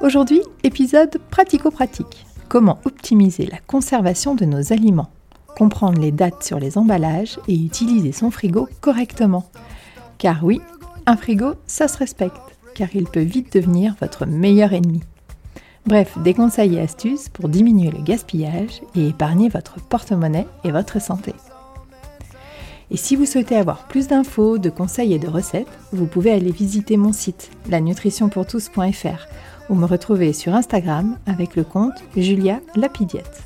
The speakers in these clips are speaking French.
Aujourd'hui, épisode pratico-pratique. Comment optimiser la conservation de nos aliments, comprendre les dates sur les emballages et utiliser son frigo correctement. Car oui, un frigo, ça se respecte, car il peut vite devenir votre meilleur ennemi. Bref, des conseils et astuces pour diminuer le gaspillage et épargner votre porte-monnaie et votre santé. Et si vous souhaitez avoir plus d'infos, de conseils et de recettes, vous pouvez aller visiter mon site, lanutritionpourtous.fr ou me retrouver sur Instagram avec le compte Julia Lapidiette.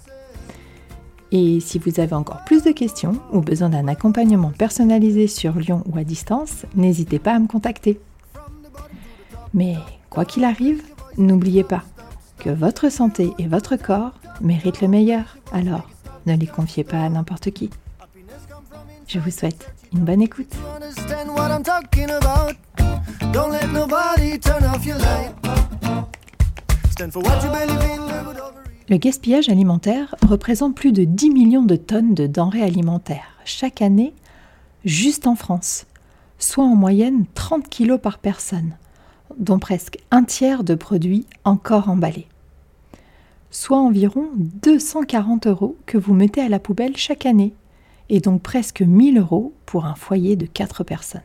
Et si vous avez encore plus de questions ou besoin d'un accompagnement personnalisé sur Lyon ou à distance, n'hésitez pas à me contacter. Mais quoi qu'il arrive, n'oubliez pas que votre santé et votre corps méritent le meilleur. Alors, ne les confiez pas à n'importe qui. Je vous souhaite une bonne écoute. Le gaspillage alimentaire représente plus de 10 millions de tonnes de denrées alimentaires chaque année juste en France, soit en moyenne 30 kilos par personne, dont presque un tiers de produits encore emballés. Soit environ 240 euros que vous mettez à la poubelle chaque année, et donc presque 1000 euros pour un foyer de 4 personnes.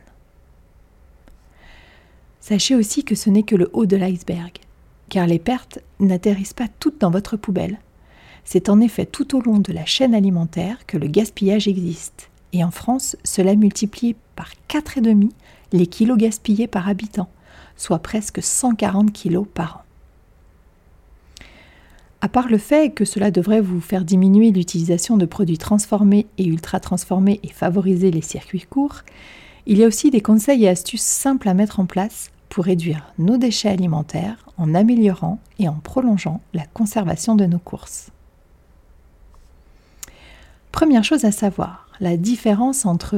Sachez aussi que ce n'est que le haut de l'iceberg car les pertes n'atterrissent pas toutes dans votre poubelle. C'est en effet tout au long de la chaîne alimentaire que le gaspillage existe, et en France, cela multiplie par 4,5 les kilos gaspillés par habitant, soit presque 140 kilos par an. À part le fait que cela devrait vous faire diminuer l'utilisation de produits transformés et ultra transformés et favoriser les circuits courts, il y a aussi des conseils et astuces simples à mettre en place réduire nos déchets alimentaires en améliorant et en prolongeant la conservation de nos courses. Première chose à savoir, la différence entre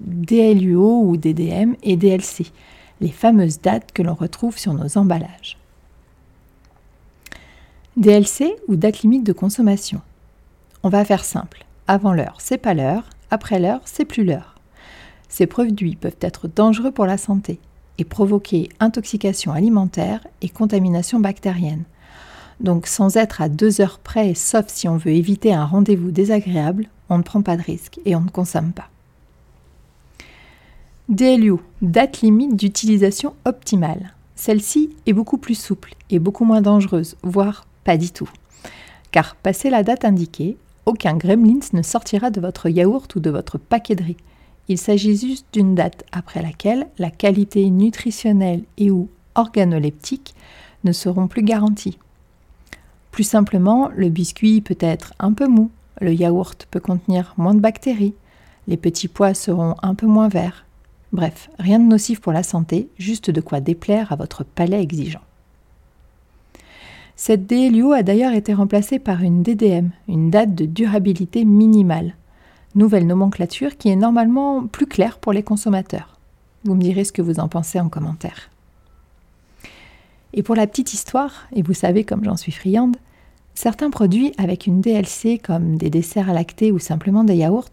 DLUO ou DDM et DLC, les fameuses dates que l'on retrouve sur nos emballages. DLC ou date limite de consommation. On va faire simple. Avant l'heure, c'est pas l'heure, après l'heure, c'est plus l'heure. Ces produits peuvent être dangereux pour la santé, et provoquer intoxication alimentaire et contamination bactérienne. Donc sans être à deux heures près, sauf si on veut éviter un rendez-vous désagréable, on ne prend pas de risque et on ne consomme pas. DLU, date limite d'utilisation optimale. Celle-ci est beaucoup plus souple et beaucoup moins dangereuse, voire pas du tout. Car passé la date indiquée, aucun gremlins ne sortira de votre yaourt ou de votre paquet de riz. Il s'agit juste d'une date après laquelle la qualité nutritionnelle et ou organoleptique ne seront plus garanties. Plus simplement, le biscuit peut être un peu mou, le yaourt peut contenir moins de bactéries, les petits pois seront un peu moins verts. Bref, rien de nocif pour la santé, juste de quoi déplaire à votre palais exigeant. Cette DLUO a d'ailleurs été remplacée par une DDM, une date de durabilité minimale, nouvelle nomenclature qui est normalement plus claire pour les consommateurs. Vous me direz ce que vous en pensez en commentaire. Et pour la petite histoire, et vous savez comme j'en suis friande, certains produits avec une DLC comme des desserts lactés ou simplement des yaourts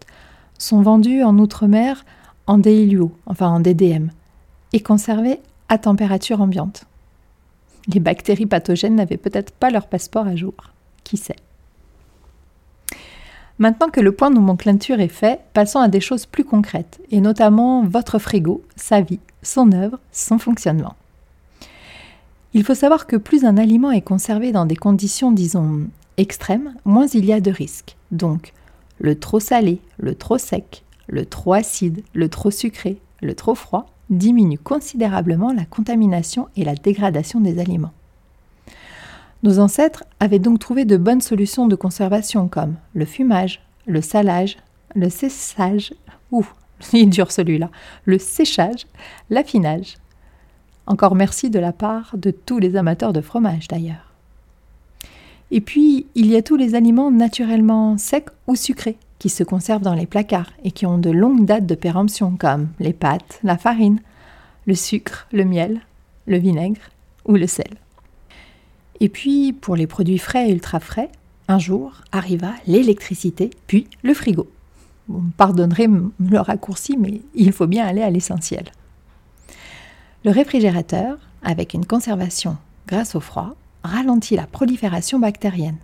sont vendus en outre-mer en DILUO, enfin en DDM, et conservés à température ambiante. Les bactéries pathogènes n'avaient peut-être pas leur passeport à jour. Qui sait Maintenant que le point de nomenclature est fait, passons à des choses plus concrètes, et notamment votre frigo, sa vie, son œuvre, son fonctionnement. Il faut savoir que plus un aliment est conservé dans des conditions, disons, extrêmes, moins il y a de risques. Donc, le trop salé, le trop sec, le trop acide, le trop sucré, le trop froid diminuent considérablement la contamination et la dégradation des aliments. Nos ancêtres avaient donc trouvé de bonnes solutions de conservation comme le fumage, le salage, le séchage, ouh, il est dur celui-là, le séchage, l'affinage. Encore merci de la part de tous les amateurs de fromage d'ailleurs. Et puis, il y a tous les aliments naturellement secs ou sucrés qui se conservent dans les placards et qui ont de longues dates de péremption, comme les pâtes, la farine, le sucre, le miel, le vinaigre ou le sel. Et puis, pour les produits frais et ultra frais, un jour arriva l'électricité, puis le frigo. Vous me pardonnerez le raccourci, mais il faut bien aller à l'essentiel. Le réfrigérateur, avec une conservation grâce au froid, ralentit la prolifération bactérienne,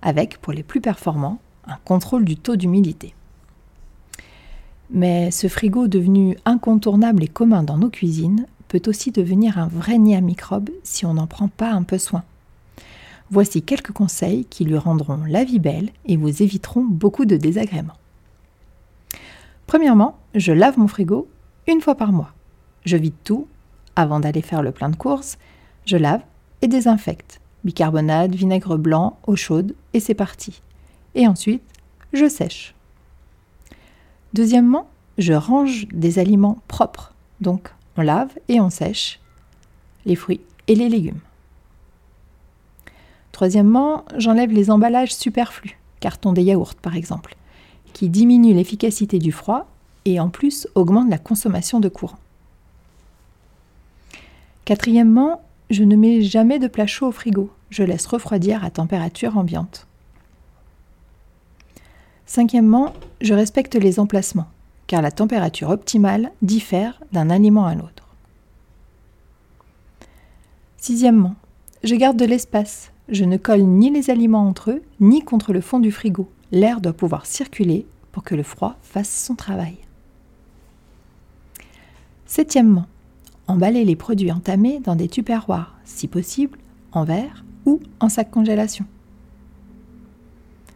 avec, pour les plus performants, un contrôle du taux d'humidité. Mais ce frigo devenu incontournable et commun dans nos cuisines peut aussi devenir un vrai nid à microbes si on n'en prend pas un peu soin. Voici quelques conseils qui lui rendront la vie belle et vous éviteront beaucoup de désagréments. Premièrement, je lave mon frigo une fois par mois. Je vide tout avant d'aller faire le plein de courses. Je lave et désinfecte. Bicarbonate, vinaigre blanc, eau chaude et c'est parti. Et ensuite, je sèche. Deuxièmement, je range des aliments propres. Donc, on lave et on sèche les fruits et les légumes. Troisièmement, j'enlève les emballages superflus, carton des yaourts par exemple, qui diminuent l'efficacité du froid et en plus augmentent la consommation de courant. Quatrièmement, je ne mets jamais de plat chaud au frigo, je laisse refroidir à température ambiante. Cinquièmement, je respecte les emplacements, car la température optimale diffère d'un aliment à l'autre. Sixièmement, je garde de l'espace, je ne colle ni les aliments entre eux, ni contre le fond du frigo. L'air doit pouvoir circuler pour que le froid fasse son travail. Septièmement, emballer les produits entamés dans des tupperwares, si possible en verre ou en sac congélation.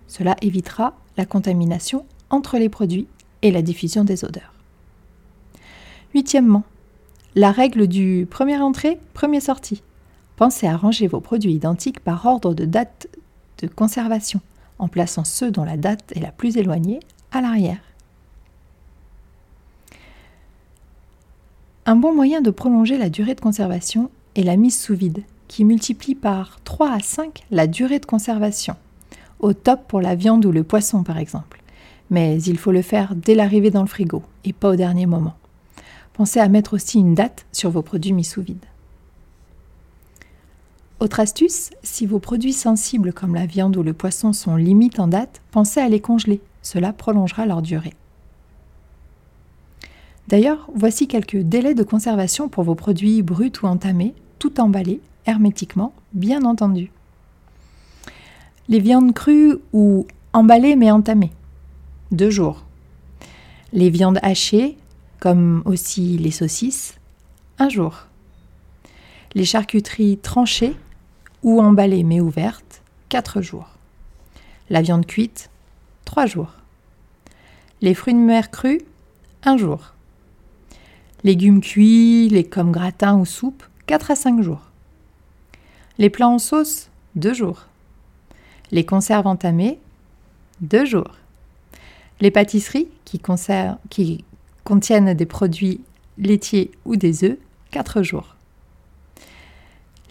Cela évitera la contamination entre les produits et la diffusion des odeurs. Huitièmement, la règle du premier entrée, premier sortie. Pensez à ranger vos produits identiques par ordre de date de conservation, en plaçant ceux dont la date est la plus éloignée à l'arrière. Un bon moyen de prolonger la durée de conservation est la mise sous vide, qui multiplie par 3 à 5 la durée de conservation, au top pour la viande ou le poisson par exemple. Mais il faut le faire dès l'arrivée dans le frigo et pas au dernier moment. Pensez à mettre aussi une date sur vos produits mis sous vide. Autre astuce, si vos produits sensibles comme la viande ou le poisson sont limites en date, pensez à les congeler. Cela prolongera leur durée. D'ailleurs, voici quelques délais de conservation pour vos produits bruts ou entamés, tout emballés, hermétiquement, bien entendu. Les viandes crues ou emballées mais entamées, deux jours. Les viandes hachées, comme aussi les saucisses, un jour. Les charcuteries tranchées ou emballée mais ouverte, 4 jours. La viande cuite, 3 jours. Les fruits de mer crus, 1 jour. Légumes cuits, les comme gratin ou soupe, 4 à 5 jours. Les plats en sauce, 2 jours. Les conserves entamées, 2 jours. Les pâtisseries qui, qui contiennent des produits laitiers ou des œufs, 4 jours.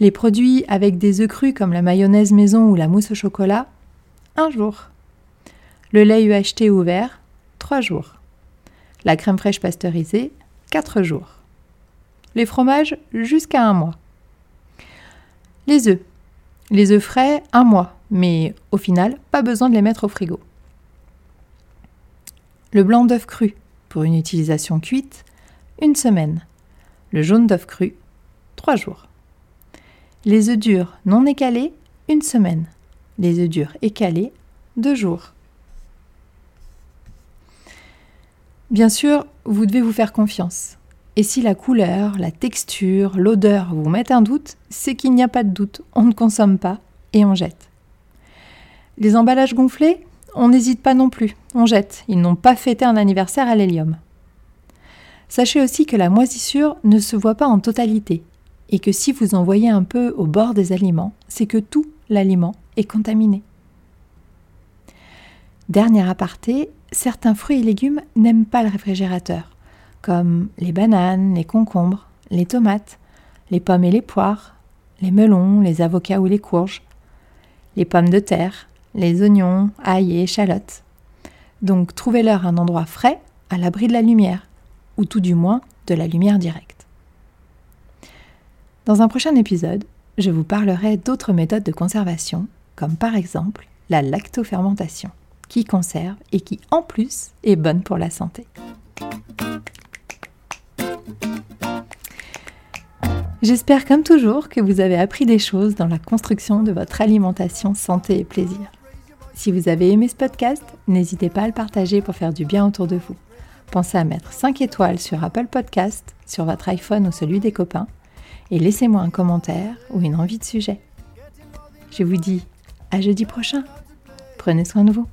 Les produits avec des œufs crus comme la mayonnaise maison ou la mousse au chocolat, un jour. Le lait UHT ouvert, trois jours. La crème fraîche pasteurisée, quatre jours. Les fromages, jusqu'à un mois. Les œufs. Les œufs frais, un mois, mais au final, pas besoin de les mettre au frigo. Le blanc d'œuf cru, pour une utilisation cuite, une semaine. Le jaune d'œuf cru, trois jours. Les œufs durs non écalés, une semaine. Les œufs durs écalés, deux jours. Bien sûr, vous devez vous faire confiance. Et si la couleur, la texture, l'odeur vous mettent un doute, c'est qu'il n'y a pas de doute, on ne consomme pas et on jette. Les emballages gonflés, on n'hésite pas non plus, on jette, ils n'ont pas fêté un anniversaire à l'hélium. Sachez aussi que la moisissure ne se voit pas en totalité, et que si vous en voyez un peu au bord des aliments, c'est que tout l'aliment est contaminé. Dernier aparté, certains fruits et légumes n'aiment pas le réfrigérateur, comme les bananes, les concombres, les tomates, les pommes et les poires, les melons, les avocats ou les courges, les pommes de terre, les oignons, ail et échalotes. Donc trouvez-leur un endroit frais, à l'abri de la lumière, ou tout du moins de la lumière directe. Dans un prochain épisode, je vous parlerai d'autres méthodes de conservation, comme par exemple la lactofermentation, qui conserve et qui en plus est bonne pour la santé. J'espère comme toujours que vous avez appris des choses dans la construction de votre alimentation santé et plaisir. Si vous avez aimé ce podcast, n'hésitez pas à le partager pour faire du bien autour de vous. Pensez à mettre 5 étoiles sur Apple Podcast, sur votre iPhone ou celui des copains, et laissez-moi un commentaire ou une envie de sujet. Je vous dis à jeudi prochain. Prenez soin de vous.